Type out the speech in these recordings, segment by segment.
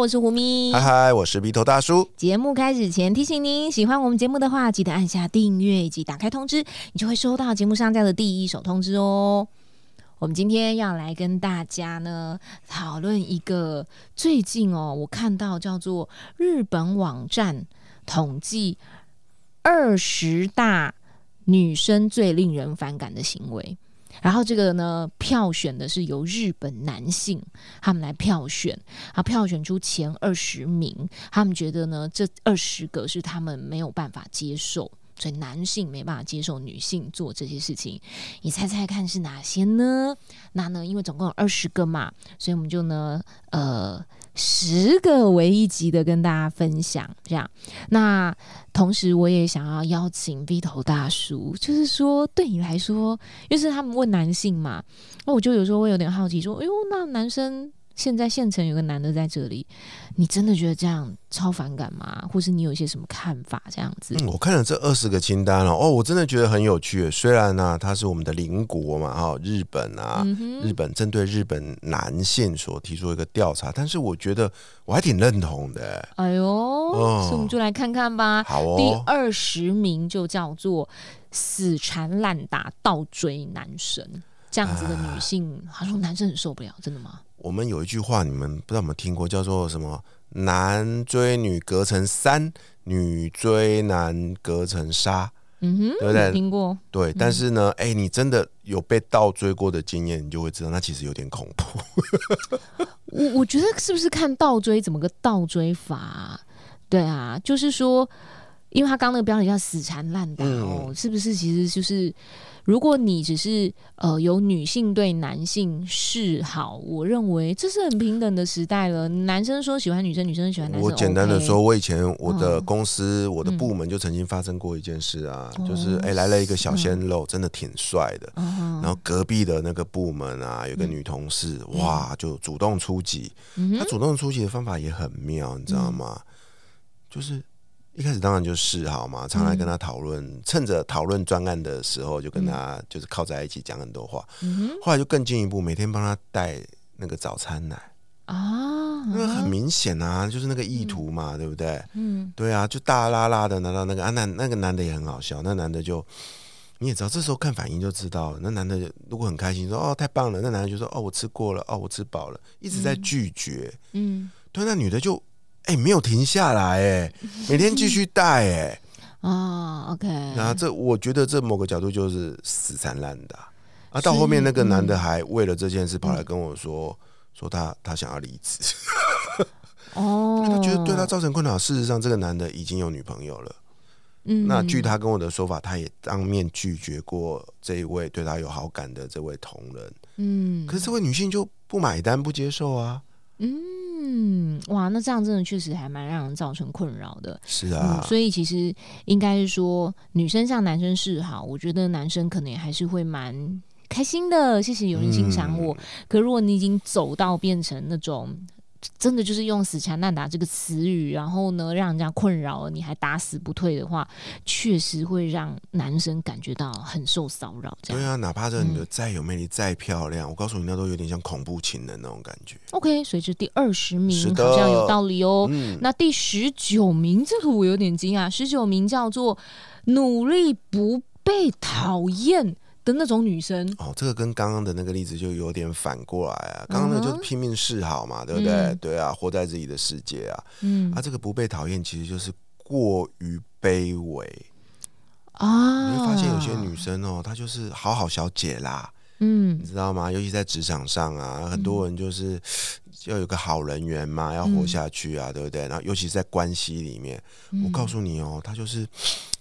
我是胡咪。嗨嗨，我是鼻头大叔。节目开始前提醒您，喜欢我们节目的话，记得按下订阅以及打开通知，你就会收到节目上架的第一手通知哦。我们今天要来跟大家呢讨论一个最近哦，我看到叫做日本网站统计二十大女生最令人反感的行为。然后这个呢，票选的是由日本男性他们来票选，啊，票选出前二十名，他们觉得呢，这二十个是他们没有办法接受，所以男性没办法接受女性做这些事情。你猜猜看是哪些呢？那呢，因为总共有二十个嘛，所以我们就呢，呃。十个为一集的跟大家分享，这样。那同时我也想要邀请 V 头大叔，就是说对你来说，因为是他们问男性嘛，那我就有时候会有点好奇，说，哎呦，那男生。现在县城有个男的在这里，你真的觉得这样超反感吗？或是你有一些什么看法？这样子，我看了这二十个清单了，哦，我真的觉得很有趣。虽然呢，它是我们的邻国嘛，哈，日本啊，日本针对日本男性所提出一个调查，但是我觉得我还挺认同的。哎呦，所以我们就来看看吧。好哦，第二十名就叫做死缠烂打、倒追男神这样子的女性，他说男生很受不了，真的吗？我们有一句话，你们不知道有没有听过，叫做什么“男追女隔层山，女追男隔层纱”，嗯哼，对不对？听过。对，但是呢，哎，你真的有被倒追过的经验，你就会知道，那其实有点恐怖。我我觉得是不是看倒追怎么个倒追法？对啊，就是说，因为他刚那个标题叫“死缠烂打”哦，是不是？其实就是。如果你只是呃有女性对男性示好，我认为这是很平等的时代了。男生说喜欢女生，女生喜欢男生。我简单的说，我以前我的公司、我的部门就曾经发生过一件事啊，就是哎来了一个小鲜肉，真的挺帅的。然后隔壁的那个部门啊，有个女同事，哇，就主动出击。她主动出击的方法也很妙，你知道吗？就是。一开始当然就是好嘛，常来跟他讨论，趁着讨论专案的时候，就跟他就是靠在一起讲很多话。后来就更进一步，每天帮他带那个早餐奶啊，那很明显啊，就是那个意图嘛，对不对？嗯，对啊，就大拉拉的拿到那个啊，那那个男的也很好笑，那男的就你也知道，这时候看反应就知道，那男的如果很开心说哦太棒了，那男的就说哦我吃过了，哦我吃饱了，一直在拒绝。嗯，对，那女的就。哎，没有停下来哎，每天继续带哎啊，OK，那这我觉得这某个角度就是死缠烂打啊。到后面那个男的还为了这件事跑来跟我说，说他他想要离职哦，他觉得对他造成困扰。事实上，这个男的已经有女朋友了。嗯，那据他跟我的说法，他也当面拒绝过这一位对他有好感的这位同仁。嗯，可是这位女性就不买单，不接受啊。嗯。嗯，哇，那这样真的确实还蛮让人造成困扰的。是啊，所以其实应该是说，女生向男生示好，我觉得男生可能也还是会蛮开心的。谢谢有人欣赏我。可如果你已经走到变成那种。真的就是用“死缠烂打”这个词语，然后呢，让人家困扰，你还打死不退的话，确实会让男生感觉到很受骚扰。对啊，哪怕这女的再有魅力、再漂亮，我告诉你，那都有点像恐怖情人那种感觉。OK，随着第二十名好像有道理哦。那第十九名，这个我有点惊讶。十九名叫做“努力不被讨厌”。的那种女生哦，这个跟刚刚的那个例子就有点反过来啊。刚刚那就是拼命示好嘛，对不对？对啊，活在自己的世界啊。嗯，啊，这个不被讨厌其实就是过于卑微啊。你会发现有些女生哦，她就是好好小姐啦。嗯，你知道吗？尤其在职场上啊，很多人就是要有个好人缘嘛，要活下去啊，对不对？然后尤其是在关系里面，我告诉你哦，她就是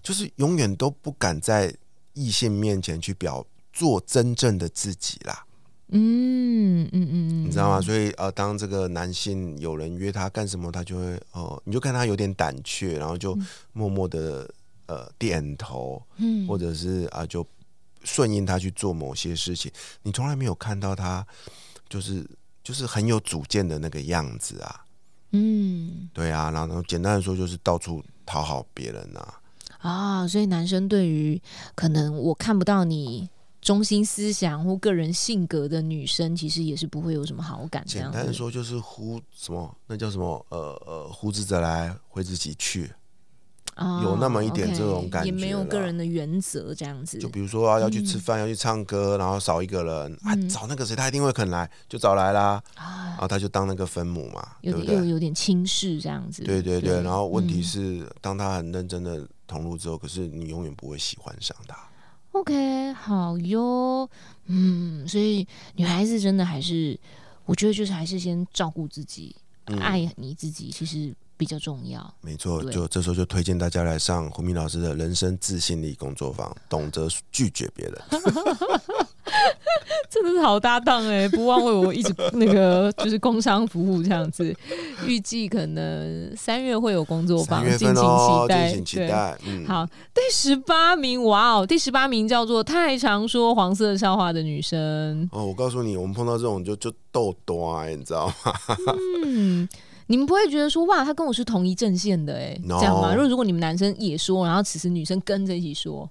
就是永远都不敢在。异性面前去表做真正的自己啦，嗯嗯嗯，你知道吗？所以呃，当这个男性有人约他干什么，他就会哦，你就看他有点胆怯，然后就默默的呃点头，嗯或者是啊就顺应他去做某些事情，你从来没有看到他就是就是很有主见的那个样子啊。嗯对啊，然后简单的说就是到处讨好别人啊。啊，所以男生对于可能我看不到你中心思想或个人性格的女生，其实也是不会有什么好感。简单的说就是呼什么，那叫什么？呃呃，呼之则来，挥之即去。啊有那么一点这种感觉也没有个人的原则这样子。就比如说啊，要去吃饭，要去唱歌，然后少一个人，啊，嗯找那个谁，他一定会肯来，就找来啦。啊然，后他就当那个分母嘛，对不对？有点又有点轻视这样子。对对对。然后问题嗯是，当他很认真的投入之后，可是你永远不会喜欢上他。OK，好哟，嗯，所以女孩子真的还是，我觉得就是还是先照顾自己，嗯爱你自己，其实比较重要。没错，就这时候就推荐大家来上胡明老师的人生自信力工作坊，懂得拒绝别人。真的是好搭档哎、不忘为我一直那个就是工商服务这样子。预计可能三月会有工作坊，敬请期待。敬请期对待。嗯，好，第十八名，哇哦，第十八名叫做太常说黄色笑话的女生。哦，我告诉你，我们碰到这种就就逗多哎，你知道吗？嗯，你们不会觉得说哇，他跟我是同一阵线的哎、No 这样吗？如果如果你们男生也说，然后此时女生跟着一起说，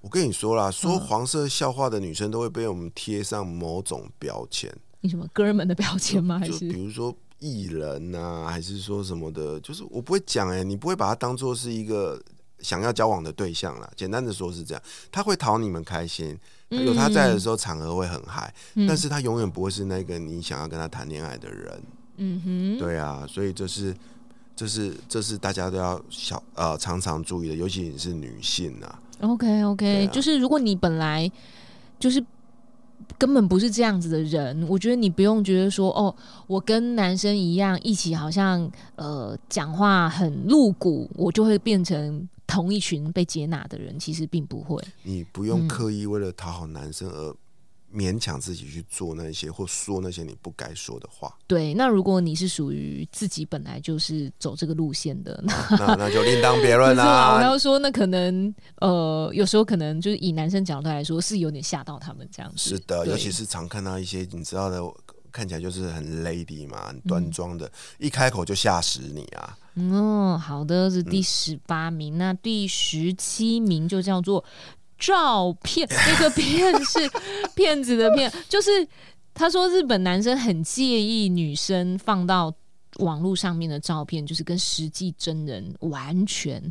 我跟你说啦，说嗯黄色笑话的女生都会被我们贴上某种标签，你什么哥们的标签吗？还是比如说艺人呐、还是说什么的，就是我不会讲哎、你不会把他当做是一个想要交往的对象啦。简单的说是这样，他会讨你们开心，有他在的时候场合会很嗨，嗯但是他永远不会是那个你想要跟他谈恋爱的人。嗯哼，对啊，所以这是这是这是大家都要小呃常常注意的，尤其你是女性啊。OK OK，、啊就是如果你本来就是根本不是这样子的人，我觉得你不用觉得说哦，我跟男生一样一起好像呃讲话很露骨，我就会变成同一群被接纳的人，其实并不会。你不用嗯刻意为了讨好男生而勉强自己去做那些或说那些你不该说的话，对，那如果你是属于自己本来就是走这个路线的，那那那就另当别论啦我。要说那可能呃，有时候可能就是以男生角度来说，是有点吓到他们这样子。是的，尤其是常看到一些你知道的，看起来就是很 lady 嘛，很嗯端庄的，一开口就吓死你啊！嗯，好的，是嗯第十八名。那第十七名就叫做照片，那个骗是 骗子的骗，就是他说日本男生很介意女生放到网络上面的照片，就是跟实际真人完全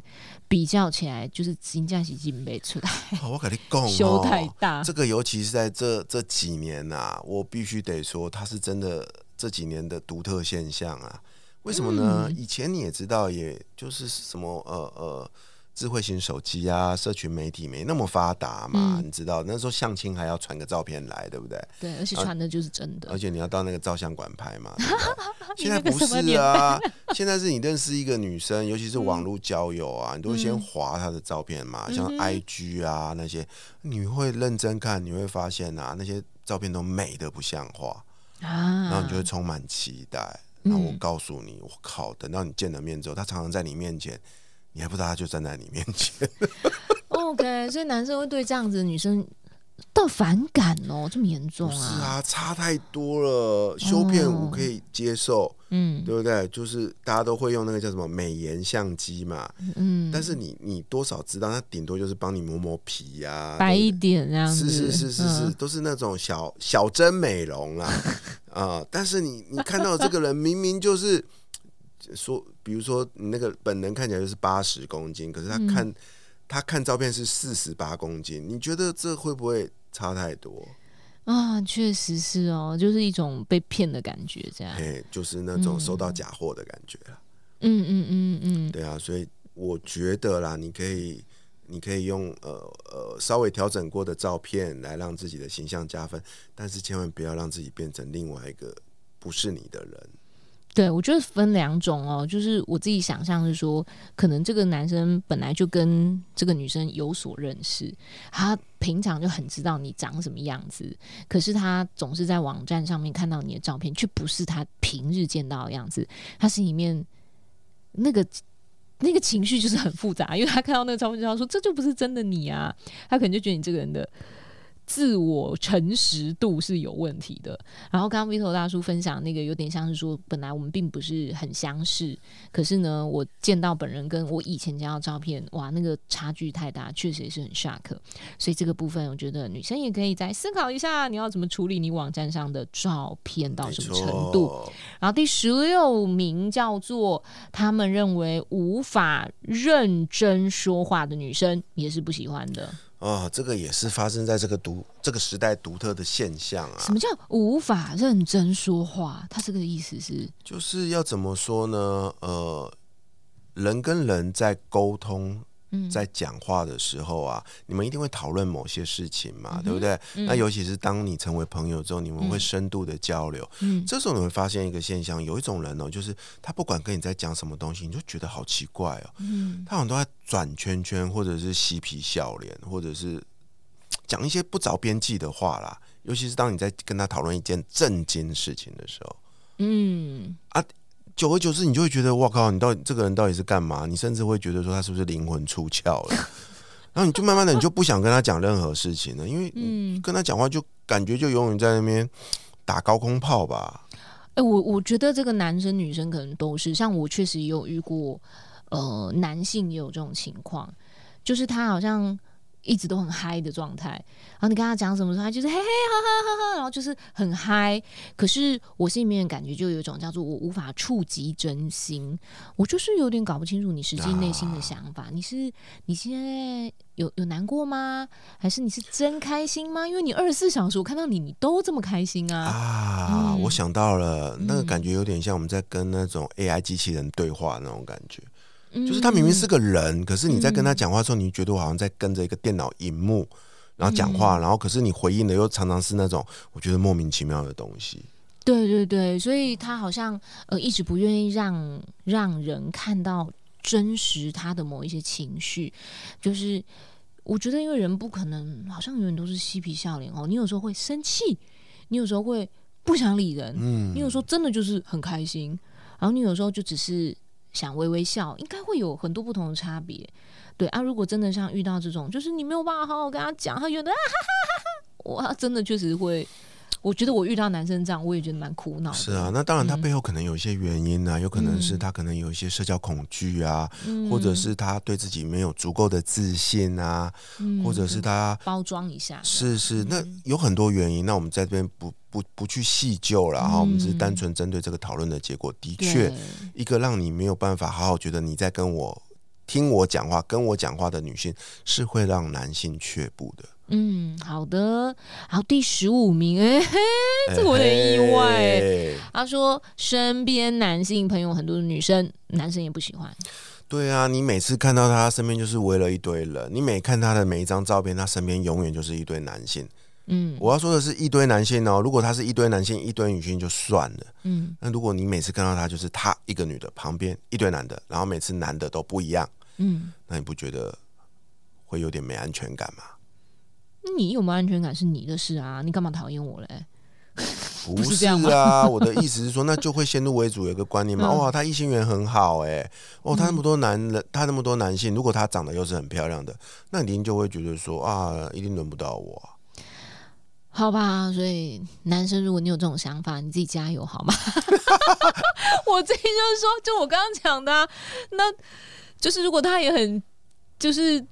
比较起来，就是金价已经没出来，哦我跟你讲修太哦，大。这个尤其是在这这几年呐、我必须得说，它是真的这几年的独特现象啊。为什么呢？嗯以前你也知道，也就是什么呃呃。智慧型手机啊，社群媒体没那么发达嘛，嗯你知道那时候相亲还要传个照片来，对不对？对，而且传的就是真的而。且你要到那个照相馆拍嘛。对对现在不是啊，现在是你认识一个女生，尤其是网络交友啊，你都会先嗯划她的照片嘛，像 IG 啊那些，你会认真看，你会发现啊，那些照片都美的不像话，啊，然后你就会充满期待。嗯然后我告诉你，我靠，等到你见了面之后，她常常在你面前，你还不知道他就站在你面前。OK，所以男生会对这样子的女生到反感哦，这么严重啊是啊？啊，差太多了。修片哦我可以接受，嗯对不对？就是大家都会用那个叫什么美颜相机嘛，嗯，但是你你多少知道，那顶多就是帮你磨磨皮呀、白一点这样子，是是是是是，嗯都是那种小小针美容啦，啊、但是你你看到这个人明明就是说，比如说你那个本人看起来就是八十公斤，可是他嗯看、他看照片是四十八公斤，你觉得这会不会差太多？啊，确实是哦，就是一种被骗的感觉，这样。哎，就是那种收到假货的感觉了。嗯嗯嗯嗯，对啊，所以我觉得啦，你可以，你可以用呃呃稍微调整过的照片来让自己的形象加分，但是千万不要让自己变成另外一个不是你的人。对，我觉得分两种哦，就是我自己想象是说，可能这个男生本来就跟这个女生有所认识，他平常就很知道你长什么样子，可是他总是在网站上面看到你的照片，却不是他平日见到的样子，他心里面那个那个情绪就是很复杂，因为他看到那个照片，就他说这就不是真的你啊，他可能就觉得你这个人的。自我诚实度是有问题的。然后刚刚 Vito 大叔分享那个，有点像是说，本来我们并不是很相识，可是呢，我见到本人跟我以前见到照片，哇，那个差距太大，确实也是很 shock。所以这个部分，我觉得女生也可以再思考一下，你要怎么处理你网站上的照片到什么程度。然后第十六名叫做他们认为无法认真说话的女生，也是不喜欢的。啊，这个也是发生在这个独这个时代独特的现象啊！什么叫无法认真说话？他这个意思是，就是要怎么说呢？呃，人跟人在沟通。在讲话的时候啊，你们一定会讨论某些事情嘛，对不对？那尤其是当你成为朋友之后，你们会深度的交流。嗯，这时候你会发现一个现象，有一种人哦，就是他不管跟你在讲什么东西，你就觉得好奇怪哦。嗯，他好像都在转圈圈，或者是嬉皮笑脸，或者是 讲一些不着边际的话啦。尤其是当你在跟他讨论一件震惊事情的时候，嗯啊。久而久之，你就会觉得，哇靠，你到底这个人到底是干嘛？你甚至会觉得说，他是不是灵魂出窍了？然后你就慢慢的，你就不想跟他讲任何事情了，因为嗯，跟他讲话就感觉就永远在那边打高空炮吧。哎，我我觉得这个男生女生可能都是，像我确实也有遇过，呃，男性也有这种情况，就是他好像。一直都很嗨的状态，然后你跟他讲什么时候，他就是嘿嘿哈哈哈哈，然后就是很嗨。可是我心里面的感觉就有一种叫做我无法触及真心，我就是有点搞不清楚你实际内心的想法。你是你现在有有难过吗？还是你是真开心吗？因为你二十四小时我看到你，你都这么开心啊！啊，我想到了，那个感觉有点像我们在跟那种 AI 机器人对话那种感觉。就是他明明是个人，可是你在跟他讲话的时候，你觉得我好像在跟着一个电脑荧幕，然后讲话，然后可是你回应的又常常是那种我觉得莫名其妙的东西。对对对，所以他好像呃一直不愿意让让人看到真实他的某一些情绪。就是我觉得，因为人不可能好像永远都是嬉皮笑脸哦，你有时候会生气，你有时候会不想理人，嗯，你有时候真的就是很开心，然后你有时候就只是。想微微笑，应该会有很多不同的差别。对啊，如果真的像遇到这种，就是你没有办法好好跟他讲，他觉得啊哈哈哈哈，哇，真的确实会。我觉得我遇到男生这样，我也觉得蛮苦恼。是啊，那当然他背后可能有一些原因啊，有可能是他可能有一些社交恐惧啊，或者是他对自己没有足够的自信啊，或者是他包装一下。是是，那有很多原因。那我们在这边不不不去细究了哈，我们只是单纯针对这个讨论的结果。的确，一个让你没有办法好好觉得你在跟我听我讲话、跟我讲话的女性，是会让男性却步的。嗯，好的。然后，第十五名，哎，这个我有点意外。他说，身边男性朋友很多的女生，男生也不喜欢。对啊，你每次看到他身边就是围了一堆人，你每看他的每一张照片，他身边永远就是一堆男性。嗯，我要说的是一堆男性哦。如果他是一堆男性，一堆女性就算了。嗯，那如果你每次看到他就是他一个女的旁边一堆男的，然后每次男的都不一样，嗯，那你不觉得会有点没安全感吗？你有没有安全感是你的事啊，你干嘛讨厌我嘞？不 是啊，我的意思是说，那就会先入为主有一个观念嘛。哇，他异性缘很好哎，哦，他那么多男人，他那么多男性，如果他长得又是很漂亮的，那一定就会觉得说啊，一定轮不到我。好吧，所以男生，如果你有这种想法，你自己加油好吗？我自己就是说，就我刚刚讲的，那就是如果他也很就是。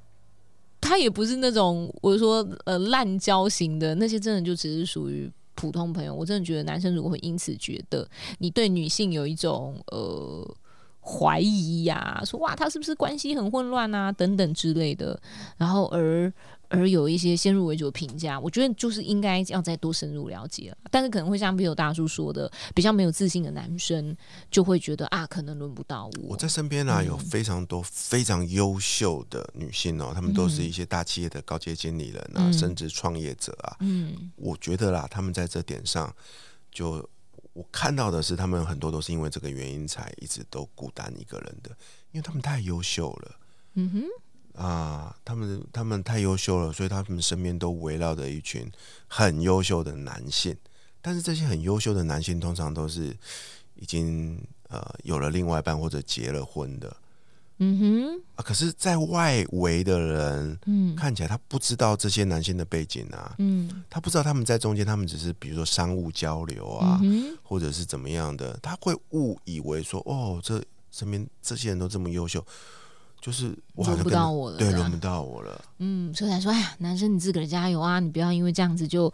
他也不是那种我说呃滥交型的，那些真的就只是属于普通朋友。我真的觉得男生如果会因此觉得你对女性有一种呃怀疑呀，说哇他是不是关系很混乱啊等等之类的，然后而。而有一些先入为主的评价，我觉得就是应该要再多深入了解了但是可能会像比友大叔说的，比较没有自信的男生就会觉得啊，可能轮不到我。我在身边呢，有非常多非常优秀的女性哦，她们都是一些大企业的高阶经理人啊，甚至创业者啊。嗯，我觉得啦，他们在这点上，就我看到的是，他们很多都是因为这个原因才一直都孤单一个人的，因为他们太优秀了。嗯哼。啊，他们他们太优秀了，所以他们身边都围绕着一群很优秀的男性。但是这些很优秀的男性，通常都是已经呃有了另外一半或者结了婚的。嗯哼，啊，可是，在外围的人嗯看起来他不知道这些男性的背景啊，嗯他不知道他们在中间，他们只是比如说商务交流啊，嗯，或者是怎么样的，他会误以为说，哦，这身边这些人都这么优秀，就是我好轮不到我了，对，轮不到我了。嗯，所以才说，哎呀，男生你自个儿加油啊，你不要因为这样子就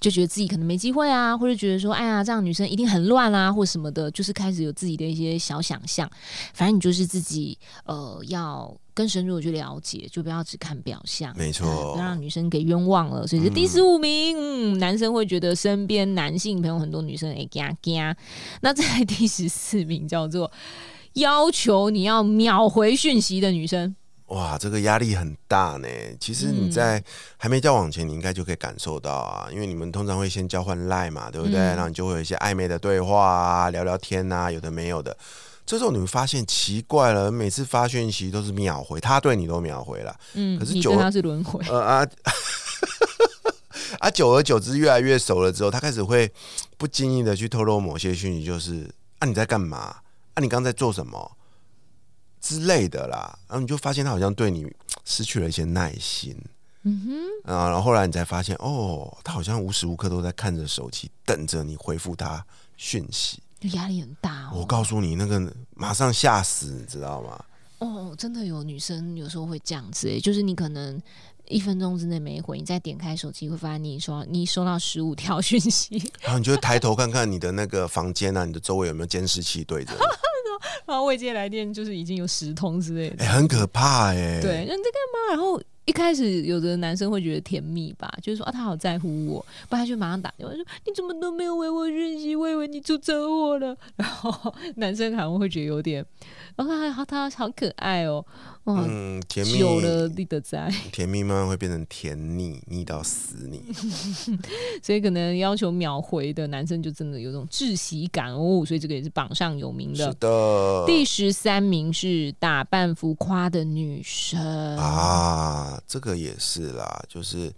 就觉得自己可能没机会啊，或者觉得说，哎呀，这样女生一定很乱啊，或什么的，就是开始有自己的一些小想象。反正你就是自己呃要更深入的去了解，就不要只看表象，没错哎不要让女生给冤枉了。所以是第十五名，嗯，男生会觉得身边男性朋友很多女生哎嘎嘎。那再来第十四名叫做要求你要秒回讯息的女生。哇，这个压力很大呢。其实你嗯在还没交往前，你应该就可以感受到啊，因为你们通常会先交换赖嘛，对不对？嗯然后你就会有一些暧昧的对话啊，聊聊天啊，有的没有的。这时候你会发现奇怪了，每次发讯息都是秒回，他对你都秒回了，嗯，可是久他是轮回。呃啊 啊，久而久之越来越熟了之后，他开始会不经意的去透露某些讯息，就是啊你在干嘛？啊你刚在做什么之类的啦。然后你就发现他好像对你 失去了一些耐心。嗯哼，啊，然后后来你才发现，哦，他好像无时无刻都在看着手机，等着你回复他讯息。就压力很大哦。我告诉你，那个马上吓死，你知道吗？哦，真的有女生有时候会这样子、欸，就是你可能一分钟之内没回，你再点开手机会发现你收你收到十五条讯息，然后你就会抬头看看你的那个房间啊，你的周围有没有监视器对着，然后未接来电就是已经有十通之类的。哎、很可怕哎、对，那你在干嘛？然后一开始有的男生会觉得甜蜜吧，就是说啊，他好在乎我，不然他就马上打电话说你怎么都没有回我讯息，我以为你出车祸了。然后男生可能会觉得有点，然后，他他好可爱哦，哇，嗯，甜蜜久了立得在。甜蜜慢慢会变成甜腻，腻到死你。所以可能要求秒回的男生就真的有种窒息感哦，所以这个也是榜上有名的是的。的，第十三名是打扮浮夸的女生，啊，这个也是啦，就是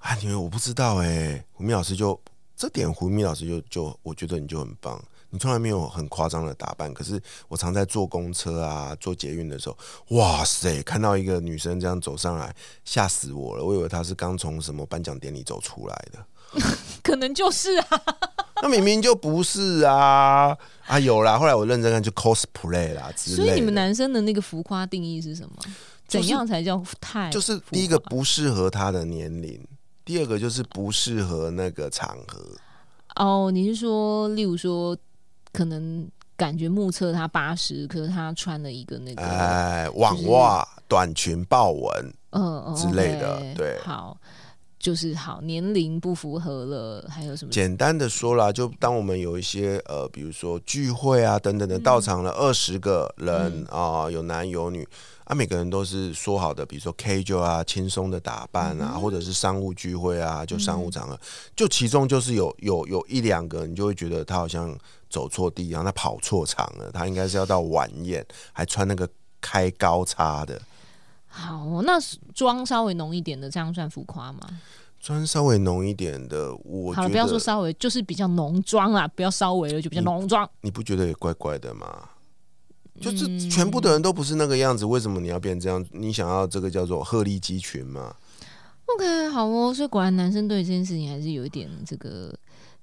啊，因为我不知道哎、胡咪老师就这点，胡咪老师就就我觉得你就很棒。你从来没有很夸张的打扮，可是我常在坐公车啊、坐捷运的时候，哇塞，看到一个女生这样走上来，吓死我了！我以为她是刚从什么颁奖典礼走出来的，可能就是啊，那明明就不是啊！啊，有啦，后来我认真看就 cosplay 啦之类。所以你们男生的那个浮夸定义是什么？就是怎样才叫太？就是第一个不适合他的年龄，第二个就是不适合那个场合。哦，你是说，例如说，可能感觉目测他八十，可是他穿了一个那个，哎，网袜、短裙、豹纹，嗯嗯之类的对。好，就是好年龄不符合了，还有什么？简单的说啦，就当我们有一些呃，比如说聚会啊等等的，到场了二十个人啊、有男有女啊，每个人都是说好的，比如说 casual 啊，轻松的打扮啊，或者是商务聚会啊，就商务场合，就其中就是有有有一两个，你就会觉得他好像走错地方，他跑错场了，他应该是要到晚宴，还穿那个开高叉的。好，那妆稍微浓一点的，这样算浮夸吗？妆稍微浓一点的，我好不要说稍微，就是比较浓妆啦，不要稍微了，就比较浓妆。你不觉得也怪怪的吗？就是嗯全部的人都不是那个样子，为什么你要变这样？你想要这个叫做鹤立鸡群吗？OK，好哦，所以果然男生对这件事情还是有一点这个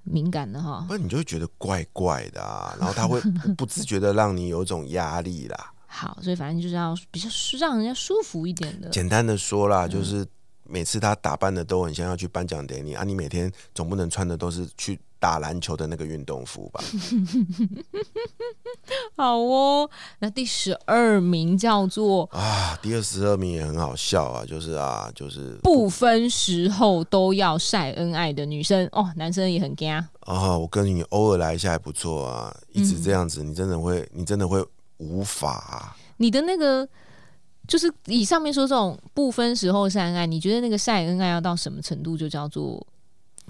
敏感的哈不。然你就会觉得怪怪的啊，然后他会不不自觉的让你有一种压力啦。好，所以反正就是要比较让人家舒服一点的。简单的说嗯啦，就是每次他打扮的都很像要去颁奖典礼啊，你每天总不能穿的都是去打篮球的那个运动服吧？好哦，那第十二名叫做啊，第二十二名也很好笑啊，就是啊，就是不分时候都要晒恩爱的女生哦，男生也很惊。啊，我跟你偶尔来一下还不错啊，一直这样嗯子，你真的会，你真的会无法啊、你的那个就是以上面说这种不分时候晒恩爱，你觉得那个晒恩爱要到什么程度就叫做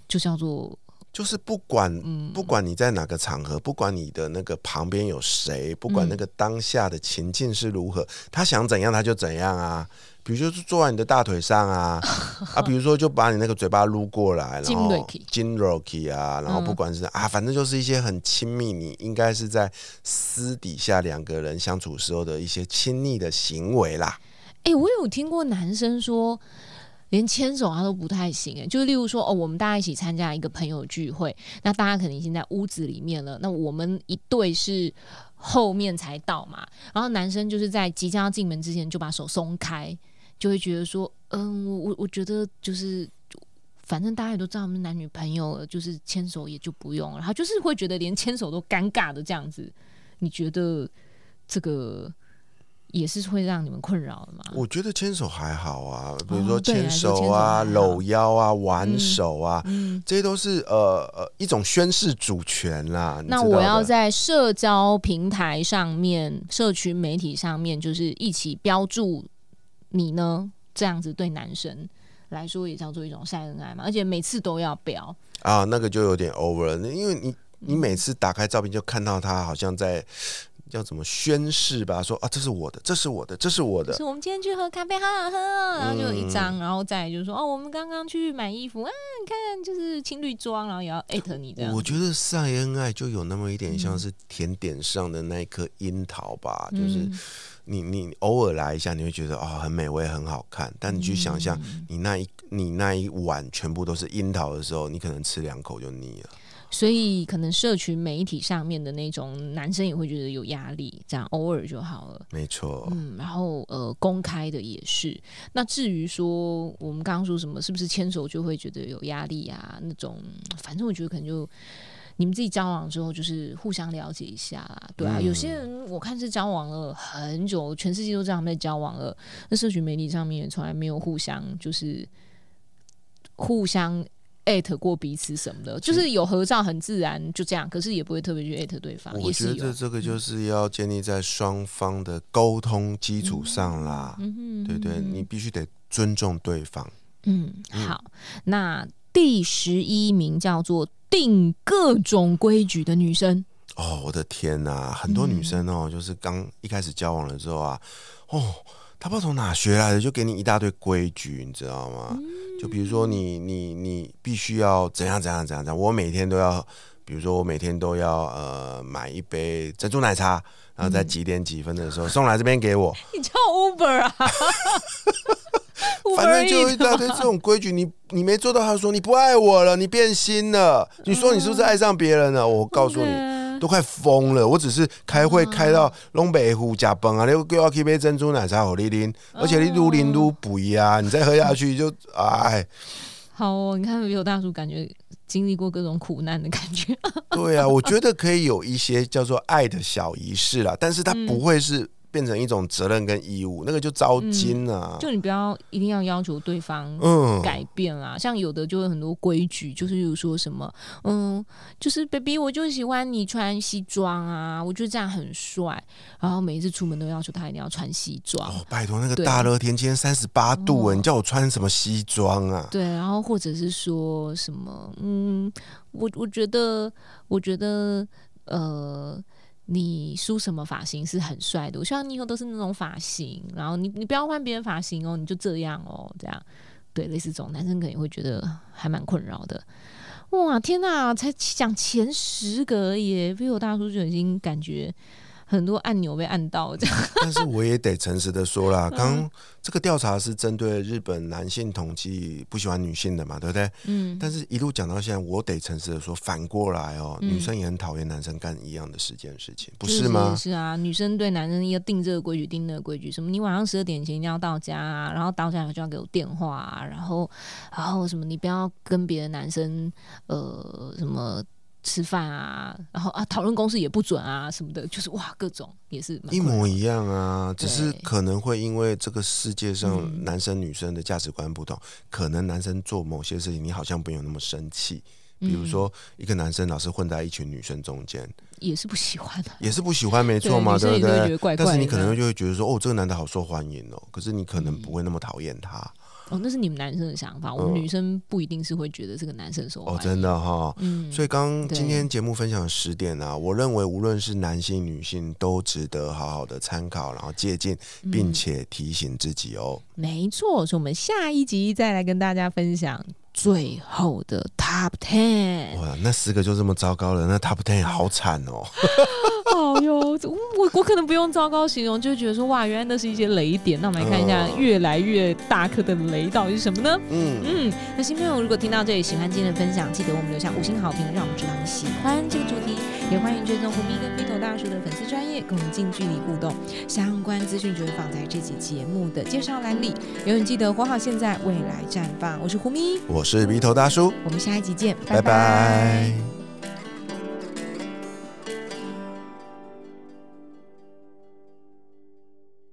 就叫做就是不管不管你在哪个场合，不管你的那个旁边有谁，不管那个当下的情境是如何，他想怎样他就怎样啊。比如说坐在你的大腿上啊 啊，比如说就把你那个嘴巴撸过来，然后金 rocky 啊，然后不管是啊，反正就是一些很亲密，你应该是在私底下两个人相处时候的一些亲密的行为啦。哎，我有听过男生说。连牵手他都不太行哎，就例如说哦，我们大家一起参加一个朋友聚会，那大家可能已经在屋子里面了，那我们一对是后面才到嘛，然后男生就是在即将要进门之前就把手松开，就会觉得说，嗯，我我我觉得就是，反正大家也都知道我们男女朋友了，就是牵手也就不用了，他就是会觉得连牵手都尴尬的这样子，你觉得这个？也是会让你们困扰的吗？我觉得牵手还好啊，比如说牵手啊、搂腰啊、挽手啊，这些都是呃呃一种宣示主权啦。那我要在社交平台上面、社群媒体上面，就是一起标注你呢，这样子对男生来说也叫做一种晒恩爱嘛。而且每次都要表啊，那个就有点 over 了，因为你你每次打开照片就看到他好像在。要怎么宣誓吧？说啊，这是我的，这是我的，这是我的。是我们今天去喝咖啡，好好喝哦。然后就有一张，然后再就是说，哦，我们刚刚去买衣服啊，你看就是情侣装，然后也要艾特你这样。我觉得晒恩爱就有那么一点像是甜点上的那一颗樱桃吧，就是你你偶尔来一下，你会觉得哦很美味很好看，但你去想象你那一你那一碗全部都是樱桃的时候，你可能吃两口就腻了。所以可能社群媒体上面的那种男生也会觉得有压力，这样偶尔就好了。没错，嗯，然后呃，公开的也是。那至于说我们刚刚说什么，是不是牵手就会觉得有压力啊？那种，反正我觉得可能就你们自己交往之后，就是互相了解一下啦，对啊。有些人我看是交往了很久，全世界都知道他们在交往了，那社群媒体上面也从来没有互相就是互相。艾特过彼此什么的，就是有合照很自然，就这样。可是也不会特别去艾特对方。我觉得这个就是要建立在双方的沟通基础上啦。嗯对对，你必须得尊重对方。嗯，好。那第十一名叫做定各种规矩的女生。哦，我的天哪！很多女生哦，就是刚一开始交往了之后啊，哦。他不知道从哪学来的，就给你一大堆规矩，你知道吗？就比如说你你你必须要怎样怎样怎样怎样，我每天都要，比如说我每天都要呃买一杯珍珠奶茶，然后在几点几分的时候送来这边给我。你叫 Uber 啊？反正就一大堆 这种规矩，你你没做到，他说你不爱我了，你变心了，你说你是不是爱上别人了？我告诉你。都快疯了！我只是开会开到龙北湖加崩啊，你又要去杯珍珠奶茶好你啉，而且你撸啉撸补一啊，你再喝下去就哎。好哦，你看没有大叔，感觉经历过各种苦难的感觉。对啊，我觉得可以有一些叫做爱的小仪式啦，但是它不会是。变成一种责任跟义务，那个就糟心了。就你不要一定要要求对方改变啦，像有的就会很多规矩，就是比如说什么，嗯，就是 baby，我就喜欢你穿西装啊，我觉得这样很帅。然后每一次出门都要求他一定要穿西装。哦，拜托，那个大热天，今天三十八度，你叫我穿什么西装啊？对，然后或者是说什么，嗯，我我觉得，我觉得，呃。你梳什么发型是很帅的，我希望你以后都是那种发型，然后你你不要换别人发型哦，你就这样哦，这样对，类似这种男生可能会觉得还蛮困扰的。哇，天哪，才讲前十个而已，比我大叔就已经感觉。很多按钮被按到这样，但是我也得诚实的说啦，刚这个调查是针对日本男性统计不喜欢女性的嘛，对不对？嗯。但是一路讲到现在，我得诚实的说，反过来哦，女生也很讨厌男生干一样的十件事情，不是吗？是啊，女生对男生要定这个规矩，定那个规矩，什么你晚上十二点前一定要到家啊，然后到家就要给我电话啊，然后然后什么你不要跟别的男生呃什么。吃饭啊，然后啊，讨论公司也不准啊，什么的，就是哇，各种也是一模一样啊，只是可能会因为这个世界上男生女生的价值观不同，可能男生做某些事情，你好像没有那么生气。比如说，一个男生老是混在一群女生中间，也是不喜欢的，也是不喜欢，没错嘛，对不对？但是你可能就会觉得说，哦，这个男的好受欢迎哦，可是你可能不会那么讨厌他。哦，那是你们男生的想法，我们嗯女生不一定是会觉得这个男生受欢哦，真的哈。嗯，所以刚今天节目分享十点啊，我认为无论是男性、女性都值得好好的参考，然后借鉴，并嗯且提醒自己哦。没错，所以我们下一集再来跟大家分享最后的 Top Ten。哇，那十个就这么糟糕了，那 Top Ten 好惨哦。好哟，我我可能不用糟糕形容，就会觉得说哇，原来那是一些雷点。那我们来看一下嗯越来越大颗的雷到底是什么呢？嗯，嗯，那新朋友如果听到这里，喜欢今天的分享，记得我们留下五星好评，让我们知道你喜欢这个主题。也欢迎追踪胡咪跟鼻头大叔的粉丝专业，跟我们近距离互动。相关资讯就会放在这期节目的介绍栏里。永远记得活好现在，未来绽放。我是胡咪，我是鼻头大叔，我们下一集见，拜拜